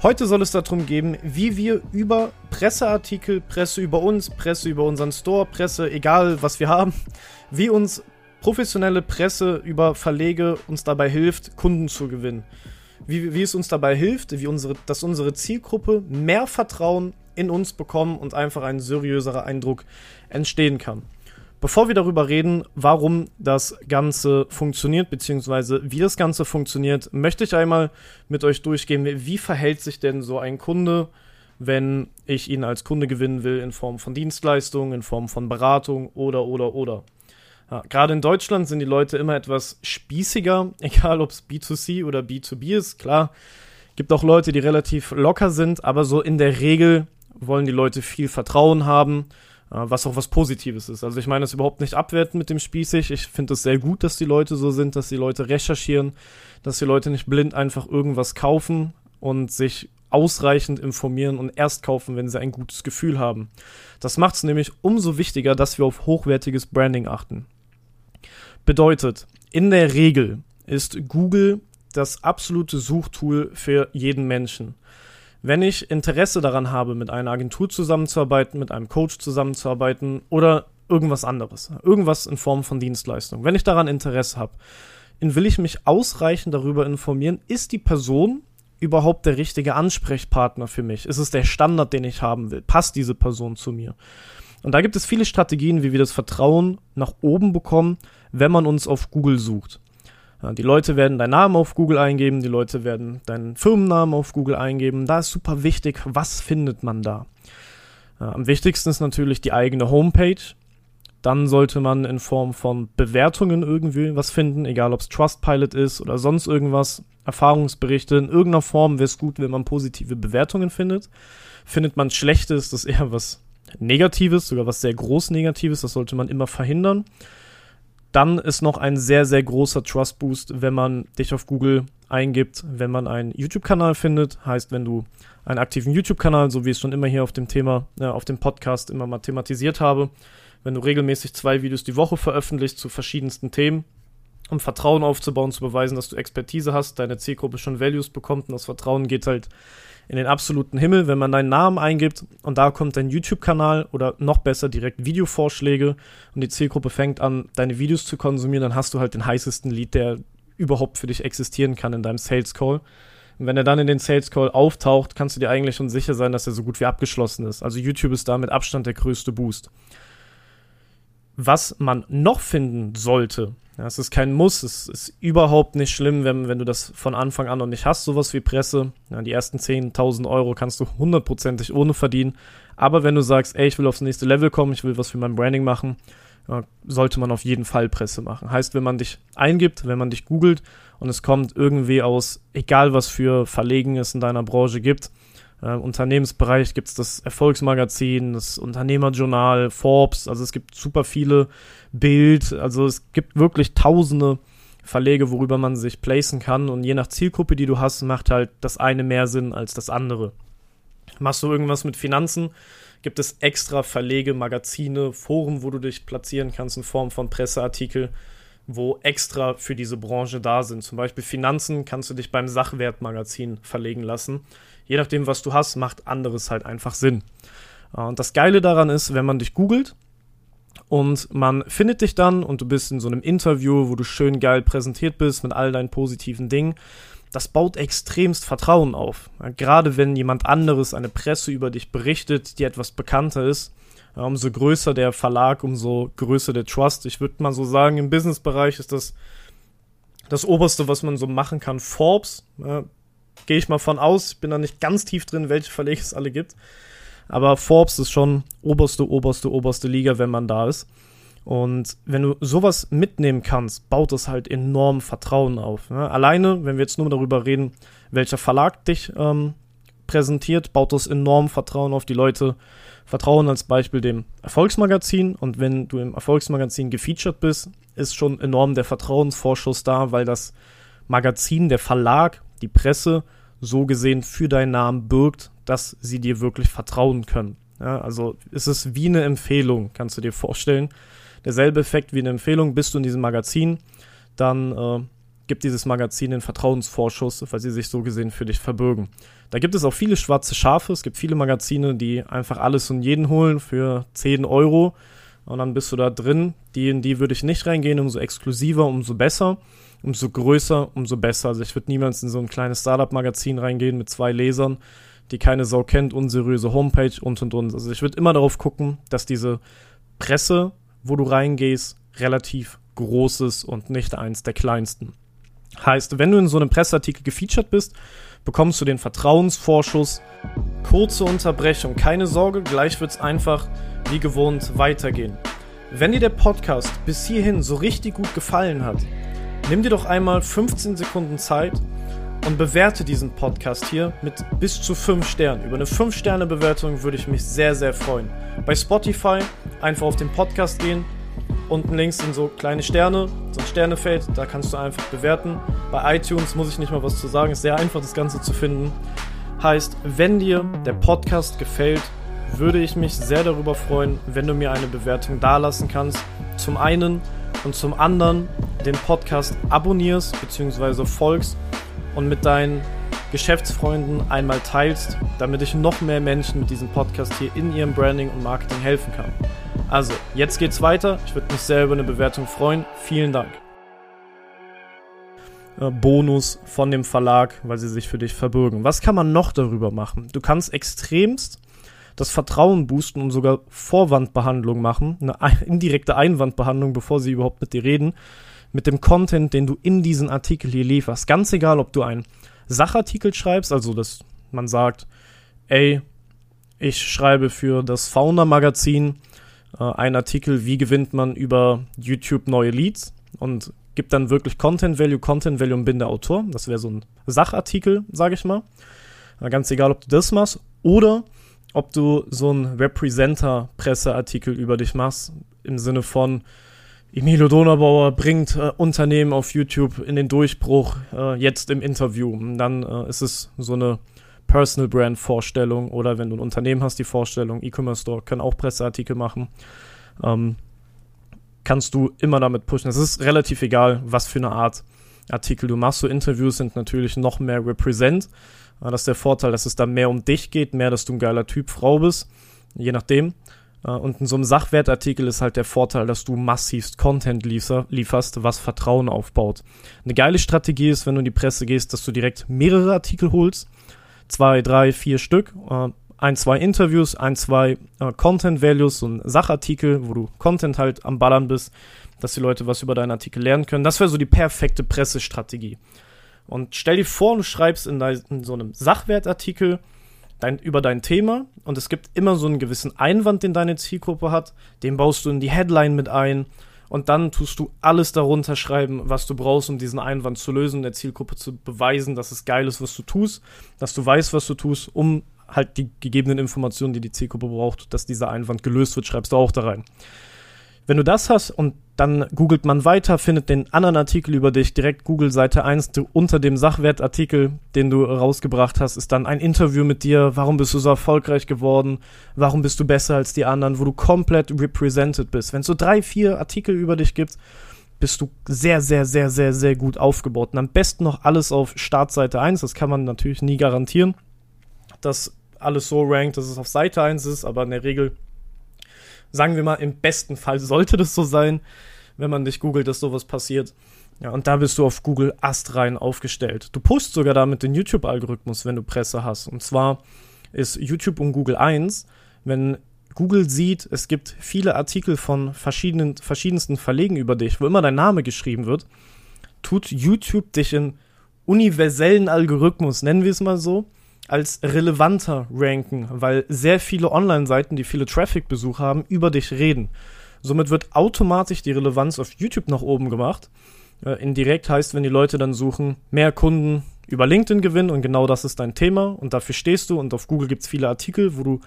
Heute soll es darum gehen, wie wir über Presseartikel, Presse über uns, Presse über unseren Store, Presse, egal was wir haben, wie uns professionelle Presse über Verlege uns dabei hilft, Kunden zu gewinnen. Wie, wie es uns dabei hilft, wie unsere, dass unsere Zielgruppe mehr Vertrauen in uns bekommen und einfach ein seriöserer Eindruck entstehen kann. Bevor wir darüber reden, warum das Ganze funktioniert, beziehungsweise wie das Ganze funktioniert, möchte ich einmal mit euch durchgehen, wie verhält sich denn so ein Kunde, wenn ich ihn als Kunde gewinnen will in Form von Dienstleistungen, in Form von Beratung oder, oder, oder. Ja, Gerade in Deutschland sind die Leute immer etwas spießiger, egal ob es B2C oder B2B ist. Klar, gibt auch Leute, die relativ locker sind, aber so in der Regel wollen die Leute viel Vertrauen haben was auch was Positives ist. Also ich meine das überhaupt nicht abwerten mit dem Spießig. Ich finde es sehr gut, dass die Leute so sind, dass die Leute recherchieren, dass die Leute nicht blind einfach irgendwas kaufen und sich ausreichend informieren und erst kaufen, wenn sie ein gutes Gefühl haben. Das macht es nämlich umso wichtiger, dass wir auf hochwertiges Branding achten. Bedeutet, in der Regel ist Google das absolute Suchtool für jeden Menschen. Wenn ich Interesse daran habe, mit einer Agentur zusammenzuarbeiten, mit einem Coach zusammenzuarbeiten oder irgendwas anderes, irgendwas in Form von Dienstleistung, wenn ich daran Interesse habe, will ich mich ausreichend darüber informieren, ist die Person überhaupt der richtige Ansprechpartner für mich? Ist es der Standard, den ich haben will? Passt diese Person zu mir? Und da gibt es viele Strategien, wie wir das Vertrauen nach oben bekommen, wenn man uns auf Google sucht. Die Leute werden deinen Namen auf Google eingeben, die Leute werden deinen Firmennamen auf Google eingeben. Da ist super wichtig, was findet man da? Am wichtigsten ist natürlich die eigene Homepage. Dann sollte man in Form von Bewertungen irgendwie was finden, egal ob es Trustpilot ist oder sonst irgendwas. Erfahrungsberichte. In irgendeiner Form wäre es gut, wenn man positive Bewertungen findet. Findet man schlechte, ist das eher was Negatives, sogar was sehr groß Negatives. Das sollte man immer verhindern. Dann ist noch ein sehr, sehr großer Trust Boost, wenn man dich auf Google eingibt, wenn man einen YouTube-Kanal findet. Heißt, wenn du einen aktiven YouTube-Kanal, so wie ich es schon immer hier auf dem Thema, äh, auf dem Podcast immer mal thematisiert habe, wenn du regelmäßig zwei Videos die Woche veröffentlichst zu verschiedensten Themen, um Vertrauen aufzubauen, zu beweisen, dass du Expertise hast, deine Zielgruppe schon Values bekommt und das Vertrauen geht halt in den absoluten Himmel, wenn man deinen Namen eingibt und da kommt dein YouTube-Kanal oder noch besser direkt Videovorschläge und die Zielgruppe fängt an, deine Videos zu konsumieren, dann hast du halt den heißesten Lead, der überhaupt für dich existieren kann in deinem Sales Call. Und wenn er dann in den Sales Call auftaucht, kannst du dir eigentlich schon sicher sein, dass er so gut wie abgeschlossen ist. Also YouTube ist da mit Abstand der größte Boost. Was man noch finden sollte, ja, es ist kein Muss, es ist überhaupt nicht schlimm, wenn, wenn du das von Anfang an noch nicht hast, sowas wie Presse. Ja, die ersten 10.000 Euro kannst du hundertprozentig ohne verdienen. Aber wenn du sagst, ey, ich will aufs nächste Level kommen, ich will was für mein Branding machen, ja, sollte man auf jeden Fall Presse machen. Heißt, wenn man dich eingibt, wenn man dich googelt und es kommt irgendwie aus, egal was für Verlegen es in deiner Branche gibt, äh, Unternehmensbereich gibt es das Erfolgsmagazin, das Unternehmerjournal, Forbes, also es gibt super viele Bild, also es gibt wirklich tausende Verlege, worüber man sich placen kann. Und je nach Zielgruppe, die du hast, macht halt das eine mehr Sinn als das andere. Machst du irgendwas mit Finanzen, gibt es extra Verlege, Magazine, Foren, wo du dich platzieren kannst in Form von Presseartikel, wo extra für diese Branche da sind. Zum Beispiel Finanzen kannst du dich beim Sachwertmagazin verlegen lassen je nachdem, was du hast, macht anderes halt einfach Sinn. Äh, und das Geile daran ist, wenn man dich googelt und man findet dich dann und du bist in so einem Interview, wo du schön geil präsentiert bist mit all deinen positiven Dingen, das baut extremst Vertrauen auf. Gerade wenn jemand anderes, eine Presse über dich berichtet, die etwas bekannter ist, umso größer der Verlag, umso größer der Trust. Ich würde mal so sagen, im Businessbereich ist das das Oberste, was man so machen kann. Forbes, gehe ich mal von aus. Ich bin da nicht ganz tief drin, welche Verleger es alle gibt. Aber Forbes ist schon oberste, oberste, oberste Liga, wenn man da ist. Und wenn du sowas mitnehmen kannst, baut es halt enorm Vertrauen auf. Ne? Alleine, wenn wir jetzt nur darüber reden, welcher Verlag dich ähm, präsentiert, baut das enorm Vertrauen auf. Die Leute vertrauen als Beispiel dem Erfolgsmagazin. Und wenn du im Erfolgsmagazin gefeatured bist, ist schon enorm der Vertrauensvorschuss da, weil das Magazin, der Verlag, die Presse so gesehen für deinen Namen birgt, dass sie dir wirklich vertrauen können. Ja, also ist es wie eine Empfehlung, kannst du dir vorstellen. Derselbe Effekt wie eine Empfehlung, bist du in diesem Magazin, dann äh, gibt dieses Magazin den Vertrauensvorschuss, weil sie sich so gesehen für dich verbürgen. Da gibt es auch viele schwarze Schafe. Es gibt viele Magazine, die einfach alles und jeden holen für 10 Euro. Und dann bist du da drin. Die in die würde ich nicht reingehen. Umso exklusiver, umso besser. Umso größer, umso besser. Also ich würde niemals in so ein kleines Startup-Magazin reingehen mit zwei Lesern, die keine Sau kennt, unseriöse Homepage und und und. Also ich würde immer darauf gucken, dass diese Presse, wo du reingehst, relativ groß ist und nicht eins der kleinsten. Heißt, wenn du in so einem Presseartikel gefeatured bist, bekommst du den Vertrauensvorschuss. Kurze Unterbrechung, keine Sorge, gleich wird es einfach wie gewohnt weitergehen. Wenn dir der Podcast bis hierhin so richtig gut gefallen hat, nimm dir doch einmal 15 Sekunden Zeit und bewerte diesen Podcast hier mit bis zu 5 Sternen. Über eine 5-Sterne-Bewertung würde ich mich sehr, sehr freuen. Bei Spotify einfach auf den Podcast gehen, Unten links sind so kleine Sterne, so ein Sternefeld, da kannst du einfach bewerten. Bei iTunes muss ich nicht mal was zu sagen, ist sehr einfach das Ganze zu finden. Heißt, wenn dir der Podcast gefällt, würde ich mich sehr darüber freuen, wenn du mir eine Bewertung dalassen kannst. Zum einen und zum anderen den Podcast abonnierst bzw. folgst und mit deinen Geschäftsfreunden einmal teilst, damit ich noch mehr Menschen mit diesem Podcast hier in ihrem Branding und Marketing helfen kann. Also, jetzt geht's weiter. Ich würde mich sehr über eine Bewertung freuen. Vielen Dank. Äh, Bonus von dem Verlag, weil sie sich für dich verbürgen. Was kann man noch darüber machen? Du kannst extremst das Vertrauen boosten und sogar Vorwandbehandlung machen, eine indirekte Einwandbehandlung, bevor sie überhaupt mit dir reden, mit dem Content, den du in diesen Artikel hier lieferst. Ganz egal, ob du einen Sachartikel schreibst, also dass man sagt, ey, ich schreibe für das Fauna-Magazin äh, einen Artikel, wie gewinnt man über YouTube neue Leads und gibt dann wirklich Content Value, Content Value und bin der Autor. Das wäre so ein Sachartikel, sage ich mal. Äh, ganz egal, ob du das machst oder ob du so einen Representer-Presseartikel über dich machst, im Sinne von Emilio Donaubauer bringt äh, Unternehmen auf YouTube in den Durchbruch, äh, jetzt im Interview. Und dann äh, ist es so eine Personal Brand Vorstellung oder wenn du ein Unternehmen hast, die Vorstellung, E-Commerce Store können auch Presseartikel machen. Ähm, kannst du immer damit pushen. Es ist relativ egal, was für eine Art Artikel du machst. So Interviews sind natürlich noch mehr Represent. Das ist der Vorteil, dass es da mehr um dich geht, mehr, dass du ein geiler Typ Frau bist, je nachdem. Äh, und in so einem Sachwertartikel ist halt der Vorteil, dass du massivst Content liefer, lieferst, was Vertrauen aufbaut. Eine geile Strategie ist, wenn du in die Presse gehst, dass du direkt mehrere Artikel holst zwei, drei, vier Stück, äh, ein, zwei Interviews, ein, zwei äh, Content Values, so ein Sachartikel, wo du Content halt am Ballern bist, dass die Leute was über deinen Artikel lernen können. Das wäre so die perfekte Pressestrategie. Und stell dir vor, du schreibst in, dein, in so einem Sachwertartikel dein, über dein Thema und es gibt immer so einen gewissen Einwand, den deine Zielgruppe hat. Den baust du in die Headline mit ein und dann tust du alles darunter schreiben, was du brauchst, um diesen Einwand zu lösen, der Zielgruppe zu beweisen, dass es geil ist, was du tust, dass du weißt, was du tust, um halt die gegebenen Informationen, die die Zielgruppe braucht, dass dieser Einwand gelöst wird, schreibst du auch da rein. Wenn du das hast und dann googelt man weiter, findet den anderen Artikel über dich, direkt Google Seite 1, du, unter dem Sachwertartikel, den du rausgebracht hast, ist dann ein Interview mit dir, warum bist du so erfolgreich geworden, warum bist du besser als die anderen, wo du komplett represented bist. Wenn es so drei, vier Artikel über dich gibt, bist du sehr, sehr, sehr, sehr, sehr gut aufgebaut. Und am besten noch alles auf Startseite 1, das kann man natürlich nie garantieren, dass alles so rankt, dass es auf Seite 1 ist, aber in der Regel sagen wir mal, im besten Fall sollte das so sein, wenn man dich googelt, dass sowas passiert. Ja, und da bist du auf Google astrein aufgestellt. Du pushst sogar damit den YouTube-Algorithmus, wenn du Presse hast. Und zwar ist YouTube und Google eins, wenn Google sieht, es gibt viele Artikel von verschiedenen, verschiedensten Verlegen über dich, wo immer dein Name geschrieben wird, tut YouTube dich in universellen Algorithmus, nennen wir es mal so, als relevanter ranken, weil sehr viele Online-Seiten, die viele Traffic-Besuch haben, über dich reden. Somit wird automatisch die Relevanz auf YouTube nach oben gemacht. Äh, indirekt heißt, wenn die Leute dann suchen, mehr Kunden über LinkedIn gewinnen und genau das ist dein Thema und dafür stehst du und auf Google gibt es viele Artikel, wo du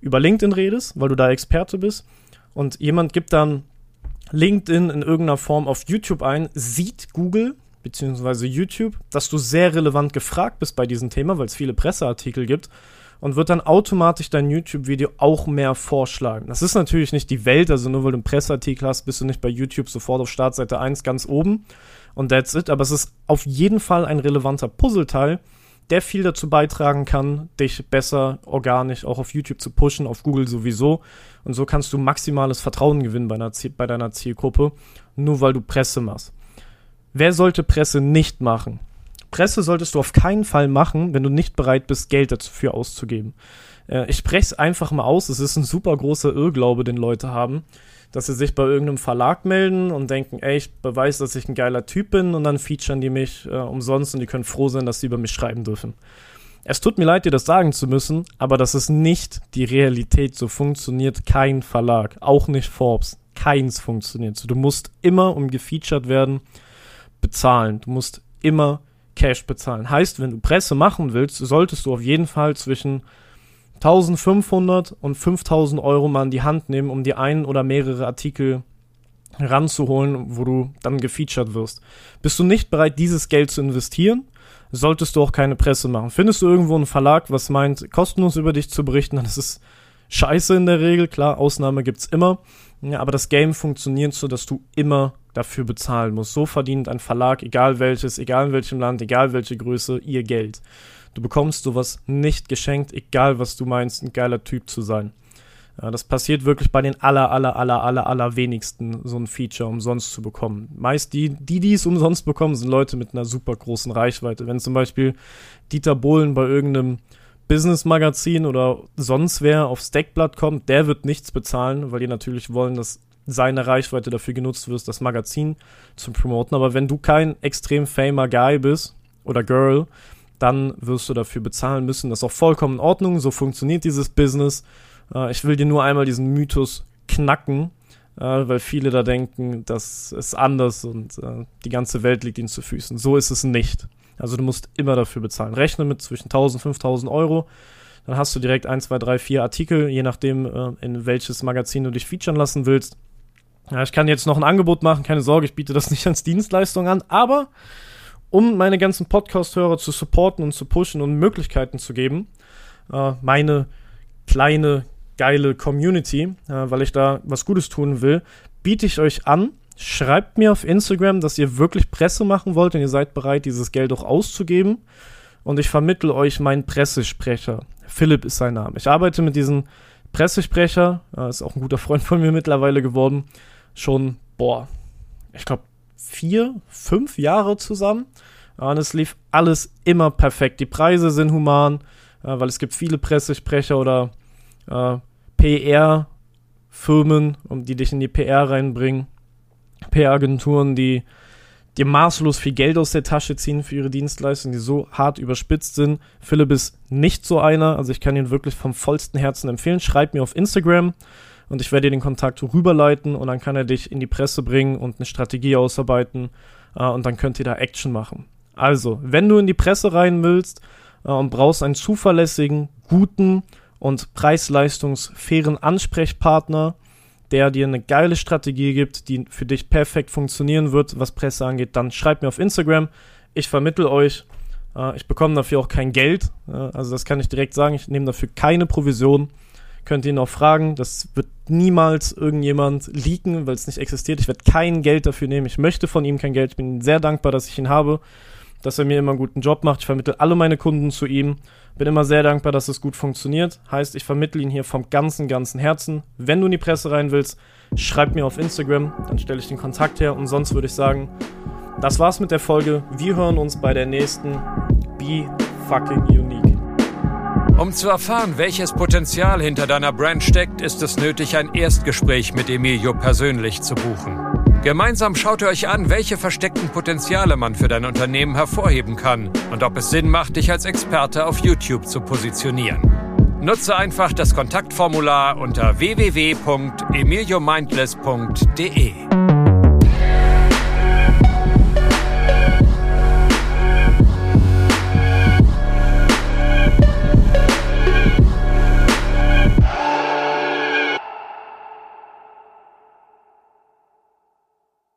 über LinkedIn redest, weil du da Experte bist und jemand gibt dann LinkedIn in irgendeiner Form auf YouTube ein, sieht Google bzw. YouTube, dass du sehr relevant gefragt bist bei diesem Thema, weil es viele Presseartikel gibt und wird dann automatisch dein YouTube-Video auch mehr vorschlagen. Das ist natürlich nicht die Welt, also nur weil du einen Presseartikel hast, bist du nicht bei YouTube sofort auf Startseite 1 ganz oben und that's it, aber es ist auf jeden Fall ein relevanter Puzzleteil, der viel dazu beitragen kann, dich besser organisch auch auf YouTube zu pushen, auf Google sowieso. Und so kannst du maximales Vertrauen gewinnen bei, bei deiner Zielgruppe, nur weil du Presse machst. Wer sollte Presse nicht machen? Presse solltest du auf keinen Fall machen, wenn du nicht bereit bist, Geld dafür auszugeben. Äh, ich spreche es einfach mal aus. Es ist ein super großer Irrglaube, den Leute haben, dass sie sich bei irgendeinem Verlag melden und denken, ey, ich beweise, dass ich ein geiler Typ bin und dann featuren die mich äh, umsonst und die können froh sein, dass sie über mich schreiben dürfen. Es tut mir leid, dir das sagen zu müssen, aber das ist nicht die Realität. So funktioniert kein Verlag, auch nicht Forbes. Keins funktioniert so. Du musst immer, um gefeatured werden, bezahlen. Du musst immer Cash bezahlen. Heißt, wenn du Presse machen willst, solltest du auf jeden Fall zwischen 1500 und 5000 Euro mal in die Hand nehmen, um dir einen oder mehrere Artikel ranzuholen, wo du dann gefeatured wirst. Bist du nicht bereit, dieses Geld zu investieren, solltest du auch keine Presse machen. Findest du irgendwo einen Verlag, was meint, kostenlos über dich zu berichten, dann ist es scheiße in der Regel. Klar, Ausnahme gibt's immer. Ja, aber das Game funktioniert so, dass du immer dafür bezahlen musst. So verdient ein Verlag, egal welches, egal in welchem Land, egal welche Größe, ihr Geld. Du bekommst sowas nicht geschenkt, egal was du meinst, ein geiler Typ zu sein. Ja, das passiert wirklich bei den aller, aller, aller, aller, aller wenigsten, so ein Feature umsonst zu bekommen. Meist die, die, die es umsonst bekommen, sind Leute mit einer super großen Reichweite. Wenn zum Beispiel Dieter Bohlen bei irgendeinem Business-Magazin oder sonst wer auf Stackblatt kommt, der wird nichts bezahlen, weil die natürlich wollen, dass seine Reichweite dafür genutzt wird, das Magazin zu promoten. Aber wenn du kein extrem famer Guy bist oder Girl, dann wirst du dafür bezahlen müssen. Das ist auch vollkommen in Ordnung. So funktioniert dieses Business. Äh, ich will dir nur einmal diesen Mythos knacken, äh, weil viele da denken, das ist anders und äh, die ganze Welt liegt ihnen zu Füßen. So ist es nicht. Also du musst immer dafür bezahlen. Rechne mit zwischen 1000 und 5000 Euro. Dann hast du direkt 1, 2, 3, 4 Artikel, je nachdem, äh, in welches Magazin du dich featuren lassen willst. Ja, ich kann jetzt noch ein Angebot machen, keine Sorge, ich biete das nicht als Dienstleistung an, aber um meine ganzen Podcast-Hörer zu supporten und zu pushen und Möglichkeiten zu geben, äh, meine kleine, geile Community, äh, weil ich da was Gutes tun will, biete ich euch an, Schreibt mir auf Instagram, dass ihr wirklich Presse machen wollt und ihr seid bereit, dieses Geld auch auszugeben. Und ich vermittle euch meinen Pressesprecher. Philipp ist sein Name. Ich arbeite mit diesem Pressesprecher, ist auch ein guter Freund von mir mittlerweile geworden, schon, boah, ich glaube, vier, fünf Jahre zusammen. Und es lief alles immer perfekt. Die Preise sind human, weil es gibt viele Pressesprecher oder äh, PR-Firmen, um die dich in die PR reinbringen. PR-Agenturen, die dir maßlos viel Geld aus der Tasche ziehen für ihre Dienstleistungen, die so hart überspitzt sind. Philipp ist nicht so einer, also ich kann ihn wirklich vom vollsten Herzen empfehlen. Schreib mir auf Instagram und ich werde dir den Kontakt rüberleiten und dann kann er dich in die Presse bringen und eine Strategie ausarbeiten äh, und dann könnt ihr da Action machen. Also, wenn du in die Presse rein willst äh, und brauchst einen zuverlässigen, guten und preis-leistungsfairen Ansprechpartner, der dir eine geile Strategie gibt, die für dich perfekt funktionieren wird, was Presse angeht, dann schreibt mir auf Instagram. Ich vermittle euch. Äh, ich bekomme dafür auch kein Geld. Also das kann ich direkt sagen. Ich nehme dafür keine Provision. Könnt ihr ihn auch fragen. Das wird niemals irgendjemand leaken, weil es nicht existiert. Ich werde kein Geld dafür nehmen. Ich möchte von ihm kein Geld. Ich bin sehr dankbar, dass ich ihn habe, dass er mir immer einen guten Job macht. Ich vermittle alle meine Kunden zu ihm. Bin immer sehr dankbar, dass es gut funktioniert. Heißt, ich vermittle ihn hier vom ganzen, ganzen Herzen. Wenn du in die Presse rein willst, schreib mir auf Instagram, dann stelle ich den Kontakt her. Und sonst würde ich sagen, das war's mit der Folge. Wir hören uns bei der nächsten Be Fucking Unique. Um zu erfahren, welches Potenzial hinter deiner Brand steckt, ist es nötig, ein Erstgespräch mit Emilio persönlich zu buchen. Gemeinsam schaut ihr euch an, welche versteckten Potenziale man für dein Unternehmen hervorheben kann und ob es Sinn macht, dich als Experte auf YouTube zu positionieren. Nutze einfach das Kontaktformular unter www.emiliomindless.de.